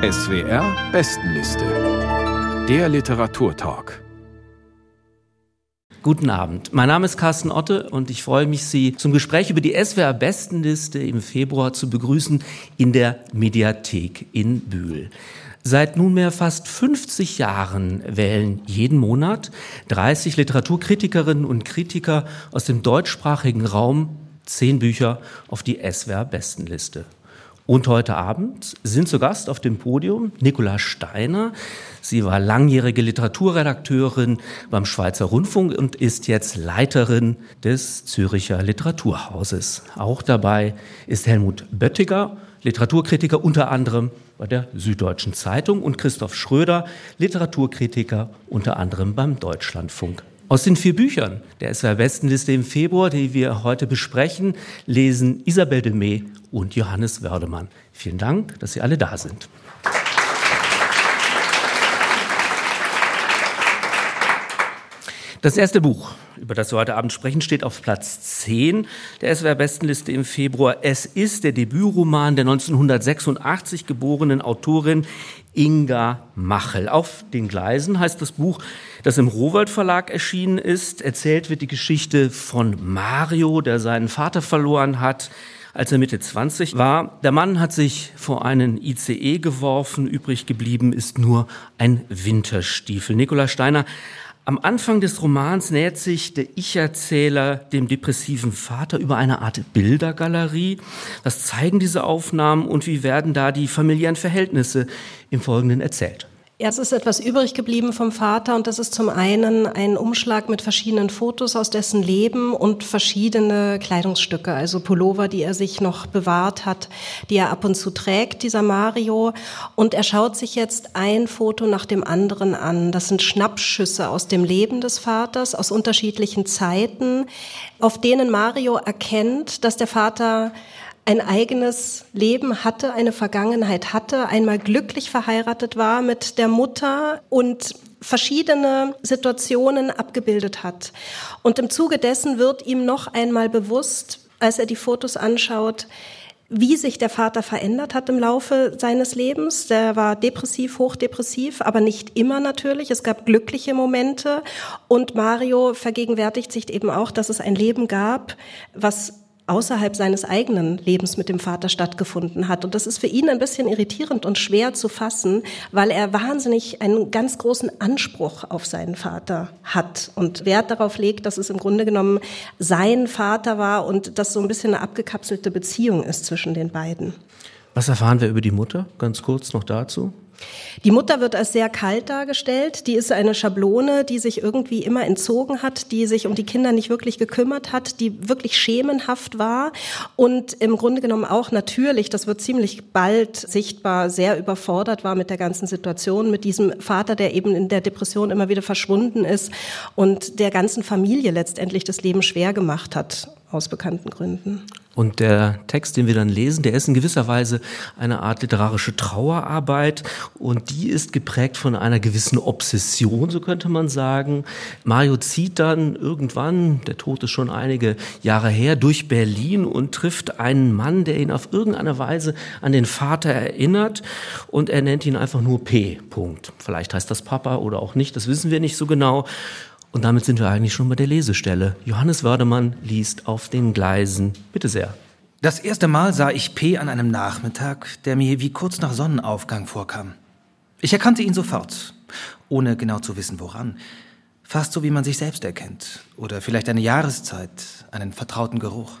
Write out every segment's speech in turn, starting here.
SWR Bestenliste. Der Literaturtalk. Guten Abend. Mein Name ist Carsten Otte und ich freue mich, Sie zum Gespräch über die SWR Bestenliste im Februar zu begrüßen in der Mediathek in Bühl. Seit nunmehr fast 50 Jahren wählen jeden Monat 30 Literaturkritikerinnen und Kritiker aus dem deutschsprachigen Raum zehn Bücher auf die SWR Bestenliste. Und heute Abend sind zu Gast auf dem Podium Nicola Steiner. Sie war langjährige Literaturredakteurin beim Schweizer Rundfunk und ist jetzt Leiterin des Züricher Literaturhauses. Auch dabei ist Helmut Böttiger, Literaturkritiker unter anderem bei der Süddeutschen Zeitung und Christoph Schröder, Literaturkritiker unter anderem beim Deutschlandfunk. Aus den vier Büchern der SWR Bestenliste im Februar, die wir heute besprechen, lesen Isabel de Mee und Johannes Wördemann. Vielen Dank, dass Sie alle da sind. Das erste Buch, über das wir heute Abend sprechen, steht auf Platz 10 der SWR-Bestenliste im Februar. Es ist der Debütroman der 1986 geborenen Autorin Inga Machel. Auf den Gleisen heißt das Buch, das im Rowold Verlag erschienen ist. Erzählt wird die Geschichte von Mario, der seinen Vater verloren hat, als er Mitte 20 war. Der Mann hat sich vor einen ICE geworfen. Übrig geblieben ist nur ein Winterstiefel. Nikola Steiner am Anfang des Romans nähert sich der Ich-Erzähler dem depressiven Vater über eine Art Bildergalerie. Was zeigen diese Aufnahmen und wie werden da die familiären Verhältnisse im Folgenden erzählt? Ja, es ist etwas übrig geblieben vom Vater und das ist zum einen ein Umschlag mit verschiedenen Fotos aus dessen Leben und verschiedene Kleidungsstücke, also Pullover, die er sich noch bewahrt hat, die er ab und zu trägt, dieser Mario. Und er schaut sich jetzt ein Foto nach dem anderen an. Das sind Schnappschüsse aus dem Leben des Vaters, aus unterschiedlichen Zeiten, auf denen Mario erkennt, dass der Vater ein eigenes Leben hatte, eine Vergangenheit hatte, einmal glücklich verheiratet war mit der Mutter und verschiedene Situationen abgebildet hat. Und im Zuge dessen wird ihm noch einmal bewusst, als er die Fotos anschaut, wie sich der Vater verändert hat im Laufe seines Lebens. Der war depressiv, hochdepressiv, aber nicht immer natürlich. Es gab glückliche Momente. Und Mario vergegenwärtigt sich eben auch, dass es ein Leben gab, was außerhalb seines eigenen Lebens mit dem Vater stattgefunden hat. Und das ist für ihn ein bisschen irritierend und schwer zu fassen, weil er wahnsinnig einen ganz großen Anspruch auf seinen Vater hat und Wert darauf legt, dass es im Grunde genommen sein Vater war und dass so ein bisschen eine abgekapselte Beziehung ist zwischen den beiden. Was erfahren wir über die Mutter? Ganz kurz noch dazu. Die Mutter wird als sehr kalt dargestellt. Die ist eine Schablone, die sich irgendwie immer entzogen hat, die sich um die Kinder nicht wirklich gekümmert hat, die wirklich schemenhaft war und im Grunde genommen auch natürlich, das wird ziemlich bald sichtbar, sehr überfordert war mit der ganzen Situation, mit diesem Vater, der eben in der Depression immer wieder verschwunden ist und der ganzen Familie letztendlich das Leben schwer gemacht hat aus bekannten Gründen. Und der Text, den wir dann lesen, der ist in gewisser Weise eine Art literarische Trauerarbeit und die ist geprägt von einer gewissen Obsession, so könnte man sagen. Mario zieht dann irgendwann, der Tod ist schon einige Jahre her, durch Berlin und trifft einen Mann, der ihn auf irgendeine Weise an den Vater erinnert und er nennt ihn einfach nur P. Punkt. Vielleicht heißt das Papa oder auch nicht, das wissen wir nicht so genau. Und damit sind wir eigentlich schon bei der Lesestelle. Johannes Wördemann liest auf den Gleisen. Bitte sehr. Das erste Mal sah ich P an einem Nachmittag, der mir wie kurz nach Sonnenaufgang vorkam. Ich erkannte ihn sofort, ohne genau zu wissen woran. Fast so wie man sich selbst erkennt. Oder vielleicht eine Jahreszeit, einen vertrauten Geruch.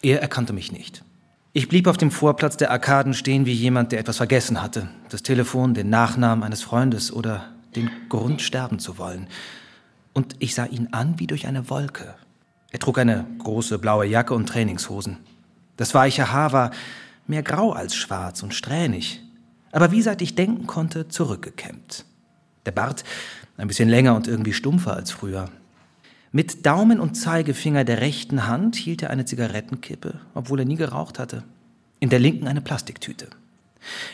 Er erkannte mich nicht. Ich blieb auf dem Vorplatz der Arkaden stehen wie jemand, der etwas vergessen hatte. Das Telefon, den Nachnamen eines Freundes oder den Grund sterben zu wollen und ich sah ihn an wie durch eine Wolke. Er trug eine große blaue Jacke und Trainingshosen. Das weiche Haar war mehr grau als schwarz und strähnig, aber wie seit ich denken konnte, zurückgekämmt. Der Bart ein bisschen länger und irgendwie stumpfer als früher. Mit Daumen und Zeigefinger der rechten Hand hielt er eine Zigarettenkippe, obwohl er nie geraucht hatte. In der linken eine Plastiktüte.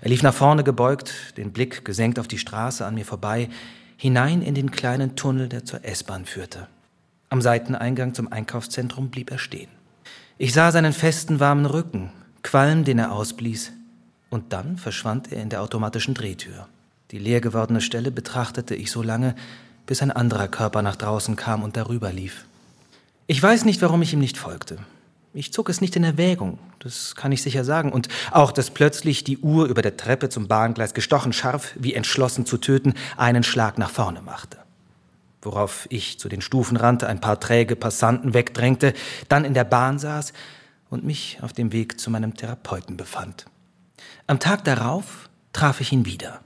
Er lief nach vorne gebeugt, den Blick gesenkt auf die Straße an mir vorbei, hinein in den kleinen Tunnel, der zur S-Bahn führte. Am Seiteneingang zum Einkaufszentrum blieb er stehen. Ich sah seinen festen, warmen Rücken, Qualm, den er ausblies, Und dann verschwand er in der automatischen Drehtür. Die leer gewordene Stelle betrachtete ich so lange, bis ein anderer Körper nach draußen kam und darüber lief. Ich weiß nicht, warum ich ihm nicht folgte. Ich zog es nicht in Erwägung, das kann ich sicher sagen. Und auch, dass plötzlich die Uhr über der Treppe zum Bahngleis gestochen scharf, wie entschlossen zu töten, einen Schlag nach vorne machte. Worauf ich zu den Stufen rannte, ein paar träge Passanten wegdrängte, dann in der Bahn saß und mich auf dem Weg zu meinem Therapeuten befand. Am Tag darauf traf ich ihn wieder.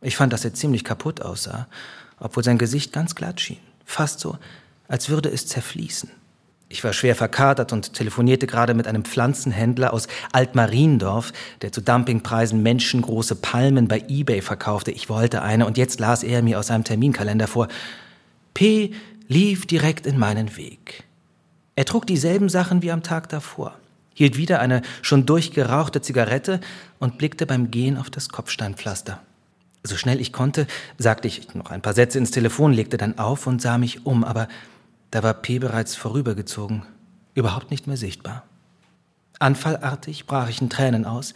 Ich fand, dass er ziemlich kaputt aussah, obwohl sein Gesicht ganz glatt schien, fast so, als würde es zerfließen. Ich war schwer verkatert und telefonierte gerade mit einem Pflanzenhändler aus Altmariendorf, der zu Dumpingpreisen menschengroße Palmen bei eBay verkaufte. Ich wollte eine und jetzt las er mir aus seinem Terminkalender vor. P lief direkt in meinen Weg. Er trug dieselben Sachen wie am Tag davor, hielt wieder eine schon durchgerauchte Zigarette und blickte beim Gehen auf das Kopfsteinpflaster. So schnell ich konnte, sagte ich noch ein paar Sätze ins Telefon, legte dann auf und sah mich um, aber da war P bereits vorübergezogen, überhaupt nicht mehr sichtbar. Anfallartig brach ich in Tränen aus,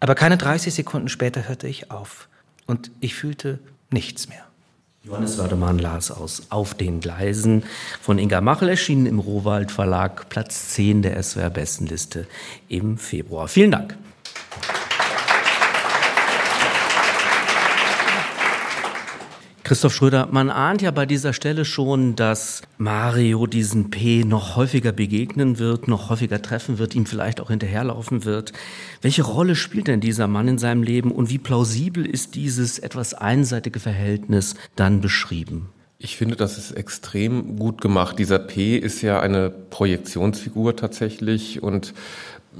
aber keine 30 Sekunden später hörte ich auf und ich fühlte nichts mehr. Johannes Wördemann las aus Auf den Gleisen von Inga Machel, erschienen im Rohwald Verlag, Platz 10 der SWR-Bestenliste im Februar. Vielen Dank. Christoph Schröder, man ahnt ja bei dieser Stelle schon, dass Mario diesen P noch häufiger begegnen wird, noch häufiger treffen wird, ihm vielleicht auch hinterherlaufen wird. Welche Rolle spielt denn dieser Mann in seinem Leben und wie plausibel ist dieses etwas einseitige Verhältnis dann beschrieben? Ich finde, das ist extrem gut gemacht. Dieser P ist ja eine Projektionsfigur tatsächlich und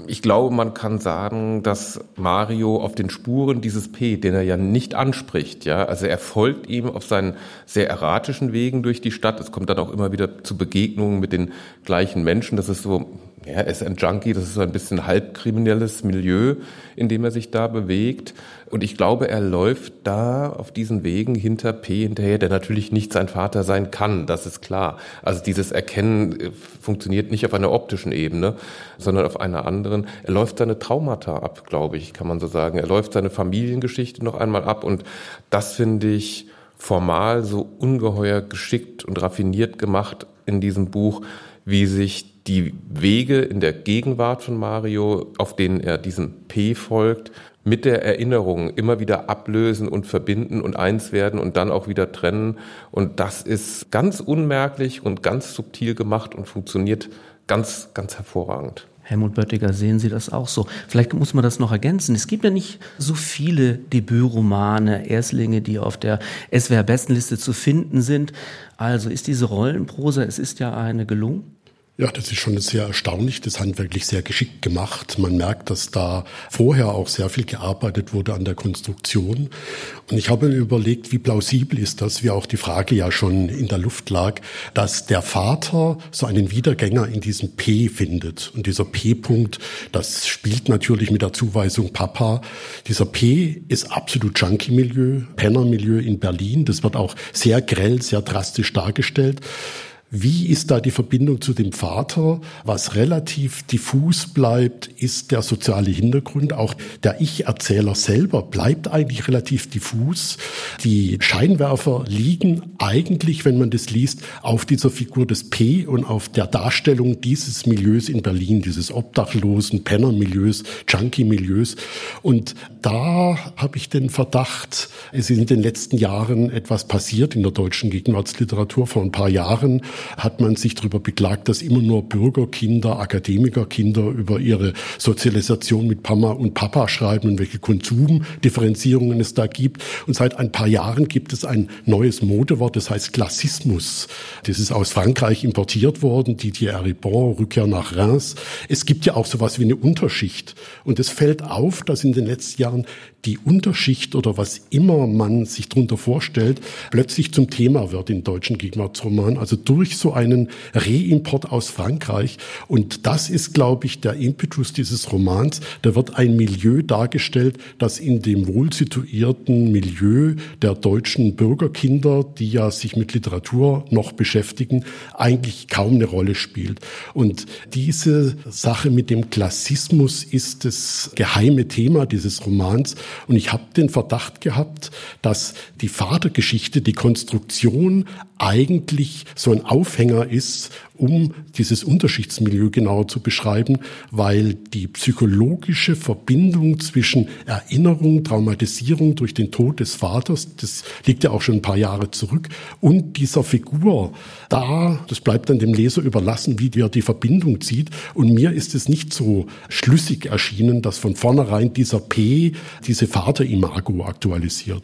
ich glaube, man kann sagen, dass Mario auf den Spuren dieses P, den er ja nicht anspricht, ja, also er folgt ihm auf seinen sehr erratischen Wegen durch die Stadt. Es kommt dann auch immer wieder zu Begegnungen mit den gleichen Menschen. Das ist so, ja, er ist ein Junkie, das ist so ein bisschen halbkriminelles Milieu, in dem er sich da bewegt. Und ich glaube, er läuft da auf diesen Wegen hinter P hinterher, der natürlich nicht sein Vater sein kann, das ist klar. Also dieses Erkennen äh, funktioniert nicht auf einer optischen Ebene, sondern auf einer anderen. Er läuft seine Traumata ab, glaube ich, kann man so sagen. Er läuft seine Familiengeschichte noch einmal ab und das finde ich formal so ungeheuer geschickt und raffiniert gemacht in diesem Buch, wie sich die Wege in der Gegenwart von Mario, auf denen er diesem P folgt, mit der Erinnerung immer wieder ablösen und verbinden und eins werden und dann auch wieder trennen. Und das ist ganz unmerklich und ganz subtil gemacht und funktioniert ganz, ganz hervorragend. Helmut Böttiger, sehen Sie das auch so? Vielleicht muss man das noch ergänzen. Es gibt ja nicht so viele Debütromane, Erstlinge, die auf der SWR-Bestenliste zu finden sind. Also ist diese Rollenprosa, es ist ja eine gelungen? Ja, das ist schon sehr erstaunlich. Das handwerklich sehr geschickt gemacht. Man merkt, dass da vorher auch sehr viel gearbeitet wurde an der Konstruktion. Und ich habe mir überlegt, wie plausibel ist das, wie auch die Frage ja schon in der Luft lag, dass der Vater so einen Wiedergänger in diesem P findet. Und dieser P-Punkt, das spielt natürlich mit der Zuweisung Papa. Dieser P ist absolut Junkie-Milieu, Penner-Milieu in Berlin. Das wird auch sehr grell, sehr drastisch dargestellt. Wie ist da die Verbindung zu dem Vater? Was relativ diffus bleibt, ist der soziale Hintergrund. Auch der Ich-Erzähler selber bleibt eigentlich relativ diffus. Die Scheinwerfer liegen eigentlich, wenn man das liest, auf dieser Figur des P und auf der Darstellung dieses Milieus in Berlin, dieses obdachlosen Penner-Milieus, Junkie-Milieus. Und da habe ich den Verdacht, es ist in den letzten Jahren etwas passiert in der deutschen Gegenwartsliteratur. Vor ein paar Jahren hat man sich darüber beklagt, dass immer nur Bürgerkinder, Akademikerkinder über ihre Sozialisation mit Mama und Papa schreiben und welche Konsumdifferenzierungen es da gibt. Und seit ein paar Jahren gibt es ein neues Modewort, das heißt Klassismus. Das ist aus Frankreich importiert worden, Didier Ribon, Rückkehr nach Reims. Es gibt ja auch sowas wie eine Unterschicht. Und es fällt auf, dass in den letzten Jahren die Unterschicht oder was immer man sich darunter vorstellt, plötzlich zum Thema wird in deutschen Gegenwartsromanen. Also durch so einen Reimport aus Frankreich. Und das ist, glaube ich, der Impetus dieses Romans. Da wird ein Milieu dargestellt, das in dem wohl situierten Milieu der deutschen Bürgerkinder, die ja sich mit Literatur noch beschäftigen, eigentlich kaum eine Rolle spielt. Und diese Sache mit dem Klassismus ist das geheime Thema dieses Romans. Und ich habe den Verdacht gehabt, dass die Vatergeschichte, die Konstruktion eigentlich so ein Aufhänger ist, um dieses Unterschichtsmilieu genauer zu beschreiben, weil die psychologische Verbindung zwischen Erinnerung, Traumatisierung durch den Tod des Vaters, das liegt ja auch schon ein paar Jahre zurück, und dieser Figur, da, das bleibt dann dem Leser überlassen, wie der die Verbindung zieht. Und mir ist es nicht so schlüssig erschienen, dass von vornherein dieser P diese Vaterimago aktualisiert.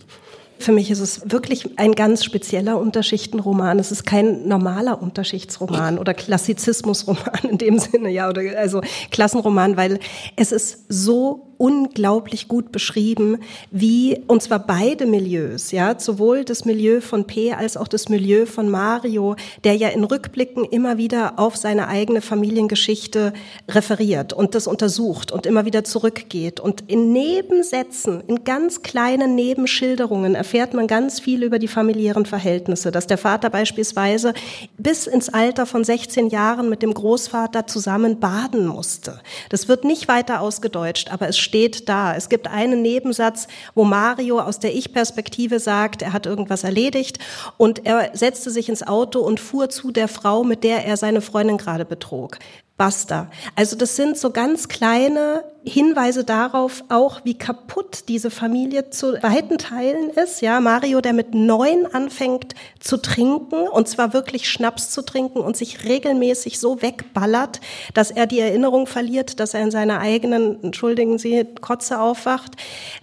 Für mich ist es wirklich ein ganz spezieller Unterschichtenroman. Es ist kein normaler Unterschichtsroman oder Klassizismusroman in dem Sinne, ja, oder also Klassenroman, weil es ist so unglaublich gut beschrieben, wie, und zwar beide Milieus, ja, sowohl das Milieu von P als auch das Milieu von Mario, der ja in Rückblicken immer wieder auf seine eigene Familiengeschichte referiert und das untersucht und immer wieder zurückgeht. Und in Nebensätzen, in ganz kleinen Nebenschilderungen erfährt man ganz viel über die familiären Verhältnisse, dass der Vater beispielsweise bis ins Alter von 16 Jahren mit dem Großvater zusammen baden musste. Das wird nicht weiter ausgedeutscht, aber es steht da. Es gibt einen Nebensatz, wo Mario aus der Ich-Perspektive sagt, er hat irgendwas erledigt und er setzte sich ins Auto und fuhr zu der Frau, mit der er seine Freundin gerade betrog. Basta. Also das sind so ganz kleine Hinweise darauf auch, wie kaputt diese Familie zu weiten Teilen ist. Ja, Mario, der mit neun anfängt zu trinken und zwar wirklich Schnaps zu trinken und sich regelmäßig so wegballert, dass er die Erinnerung verliert, dass er in seiner eigenen, entschuldigen Sie, Kotze aufwacht.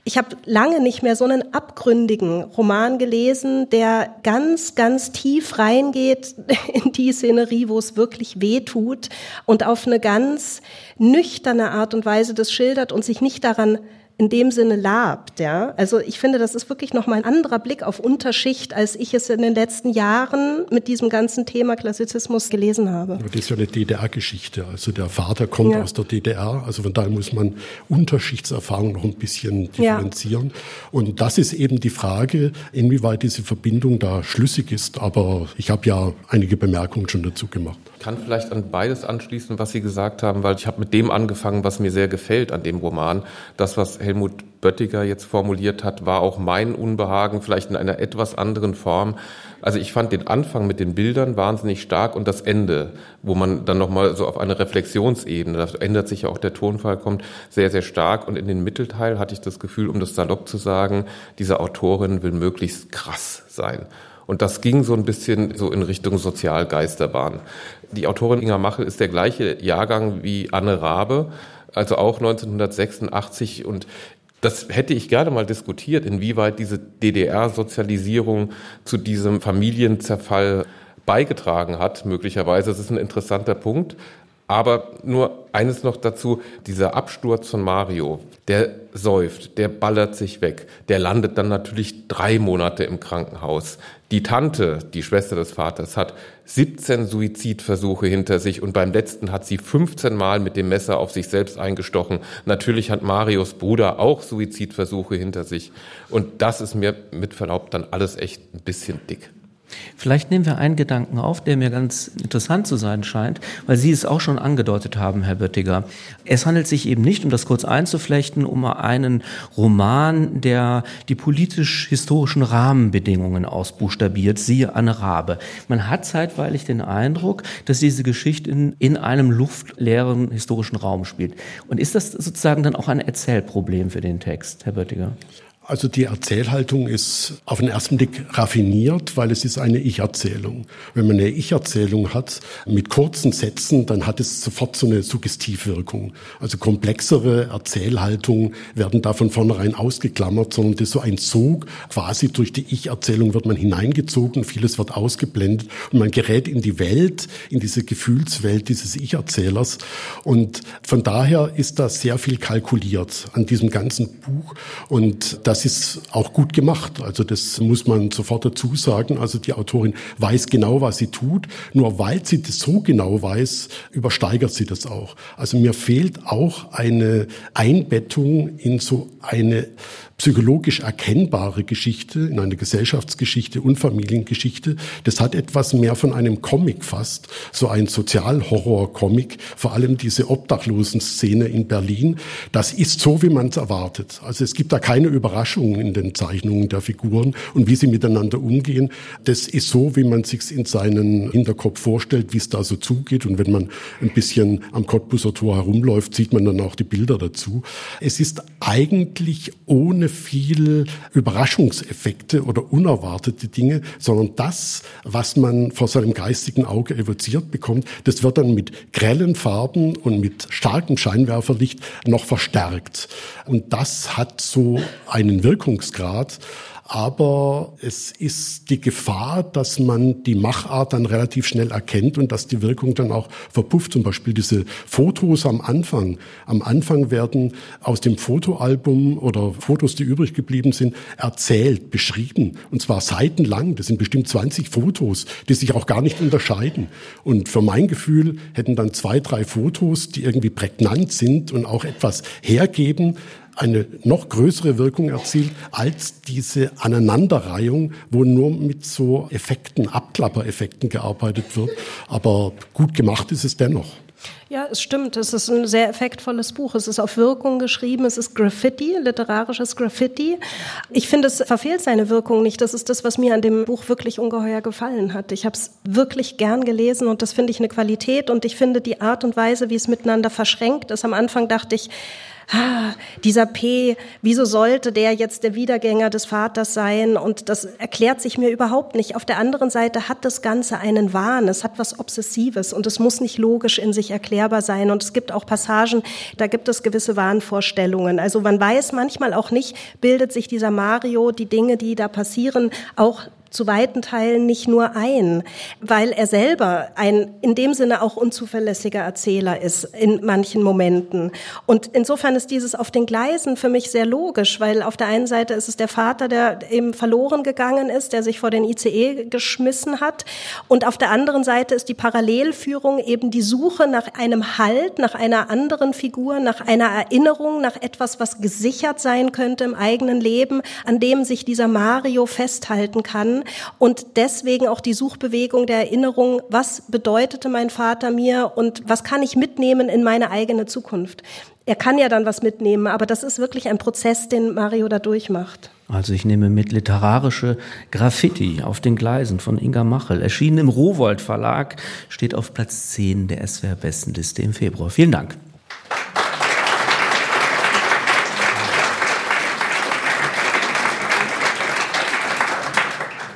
Ich habe lange nicht mehr so einen abgründigen Roman gelesen, der ganz, ganz tief reingeht in die Szenerie, wo es wirklich weh tut und auf eine ganz nüchterne Art und Weise das schildert und sich nicht daran in dem Sinne labt, ja. Also ich finde, das ist wirklich nochmal ein anderer Blick auf Unterschicht, als ich es in den letzten Jahren mit diesem ganzen Thema Klassizismus gelesen habe. Aber das ist ja eine DDR-Geschichte. Also der Vater kommt ja. aus der DDR, also von daher muss man Unterschichtserfahrung noch ein bisschen differenzieren. Ja. Und das ist eben die Frage, inwieweit diese Verbindung da schlüssig ist. Aber ich habe ja einige Bemerkungen schon dazu gemacht kann vielleicht an beides anschließen, was Sie gesagt haben, weil ich habe mit dem angefangen, was mir sehr gefällt an dem Roman. Das, was Helmut Böttiger jetzt formuliert hat, war auch mein Unbehagen, vielleicht in einer etwas anderen Form. Also ich fand den Anfang mit den Bildern wahnsinnig stark und das Ende, wo man dann nochmal so auf eine Reflexionsebene, da ändert sich ja auch der Tonfall, kommt sehr, sehr stark. Und in den Mittelteil hatte ich das Gefühl, um das salopp zu sagen, diese Autorin will möglichst krass sein. Und das ging so ein bisschen so in Richtung Sozialgeisterbahn. Die Autorin Inga Machel ist der gleiche Jahrgang wie Anne Rabe, also auch 1986 und das hätte ich gerne mal diskutiert, inwieweit diese DDR-Sozialisierung zu diesem Familienzerfall beigetragen hat, möglicherweise. Das ist ein interessanter Punkt. Aber nur eines noch dazu, dieser Absturz von Mario, der säuft, der ballert sich weg, der landet dann natürlich drei Monate im Krankenhaus. Die Tante, die Schwester des Vaters, hat 17 Suizidversuche hinter sich und beim letzten hat sie 15 Mal mit dem Messer auf sich selbst eingestochen. Natürlich hat Marios Bruder auch Suizidversuche hinter sich. Und das ist mir mit Verlaub dann alles echt ein bisschen dick. Vielleicht nehmen wir einen Gedanken auf, der mir ganz interessant zu sein scheint, weil Sie es auch schon angedeutet haben, Herr Böttiger. Es handelt sich eben nicht, um das kurz einzuflechten, um einen Roman, der die politisch-historischen Rahmenbedingungen ausbuchstabiert, siehe Anne Rabe. Man hat zeitweilig den Eindruck, dass diese Geschichte in, in einem luftleeren historischen Raum spielt. Und ist das sozusagen dann auch ein Erzählproblem für den Text, Herr Böttiger? Also die Erzählhaltung ist auf den ersten Blick raffiniert, weil es ist eine Ich-Erzählung. Wenn man eine Ich-Erzählung hat mit kurzen Sätzen, dann hat es sofort so eine Suggestivwirkung. Also komplexere Erzählhaltungen werden da von vornherein ausgeklammert, sondern das ist so ein Zug. Quasi durch die Ich-Erzählung wird man hineingezogen, vieles wird ausgeblendet und man gerät in die Welt, in diese Gefühlswelt dieses Ich-Erzählers. Und von daher ist da sehr viel kalkuliert an diesem ganzen Buch und das ist auch gut gemacht. Also das muss man sofort dazu sagen. Also die Autorin weiß genau, was sie tut. Nur weil sie das so genau weiß, übersteigert sie das auch. Also mir fehlt auch eine Einbettung in so eine psychologisch erkennbare Geschichte, in eine Gesellschaftsgeschichte und Familiengeschichte. Das hat etwas mehr von einem Comic fast, so ein Sozialhorror-Comic, vor allem diese Obdachlosen-Szene in Berlin. Das ist so, wie man es erwartet. Also es gibt da keine Überraschungen in den Zeichnungen der Figuren und wie sie miteinander umgehen. Das ist so, wie man sich in seinen Hinterkopf vorstellt, wie es da so zugeht. Und wenn man ein bisschen am Cottbuser Tor herumläuft, sieht man dann auch die Bilder dazu. Es ist eigentlich ohne viel Überraschungseffekte oder unerwartete Dinge, sondern das, was man vor seinem geistigen Auge evoziert bekommt, das wird dann mit grellen Farben und mit starkem Scheinwerferlicht noch verstärkt. Und das hat so einen Wirkungsgrad, aber es ist die Gefahr, dass man die Machart dann relativ schnell erkennt und dass die Wirkung dann auch verpufft. Zum Beispiel diese Fotos am Anfang. Am Anfang werden aus dem Fotoalbum oder Fotos, die übrig geblieben sind, erzählt, beschrieben. Und zwar seitenlang. Das sind bestimmt 20 Fotos, die sich auch gar nicht unterscheiden. Und für mein Gefühl hätten dann zwei, drei Fotos, die irgendwie prägnant sind und auch etwas hergeben, eine noch größere Wirkung erzielt als diese Aneinanderreihung, wo nur mit so Effekten, Abklappereffekten gearbeitet wird. Aber gut gemacht ist es dennoch. Ja, es stimmt. Es ist ein sehr effektvolles Buch. Es ist auf Wirkung geschrieben. Es ist Graffiti, literarisches Graffiti. Ich finde, es verfehlt seine Wirkung nicht. Das ist das, was mir an dem Buch wirklich ungeheuer gefallen hat. Ich habe es wirklich gern gelesen und das finde ich eine Qualität. Und ich finde die Art und Weise, wie es miteinander verschränkt ist. Am Anfang dachte ich, ah, dieser P, wieso sollte der jetzt der Wiedergänger des Vaters sein? Und das erklärt sich mir überhaupt nicht. Auf der anderen Seite hat das Ganze einen Wahn, es hat was Obsessives und es muss nicht logisch in sich erklärbar sein. Und es gibt auch Passagen, da gibt es gewisse Wahnvorstellungen. Also man weiß manchmal auch nicht, bildet sich dieser Mario die Dinge, die da passieren, auch zu weiten Teilen nicht nur ein, weil er selber ein in dem Sinne auch unzuverlässiger Erzähler ist in manchen Momenten. Und insofern ist dieses auf den Gleisen für mich sehr logisch, weil auf der einen Seite ist es der Vater, der eben verloren gegangen ist, der sich vor den ICE geschmissen hat. Und auf der anderen Seite ist die Parallelführung eben die Suche nach einem Halt, nach einer anderen Figur, nach einer Erinnerung, nach etwas, was gesichert sein könnte im eigenen Leben, an dem sich dieser Mario festhalten kann und deswegen auch die Suchbewegung der Erinnerung, was bedeutete mein Vater mir und was kann ich mitnehmen in meine eigene Zukunft. Er kann ja dann was mitnehmen, aber das ist wirklich ein Prozess, den Mario da durchmacht. Also ich nehme mit literarische Graffiti auf den Gleisen von Inga Machel, erschienen im Rowold Verlag, steht auf Platz 10 der SWR Bestenliste im Februar. Vielen Dank.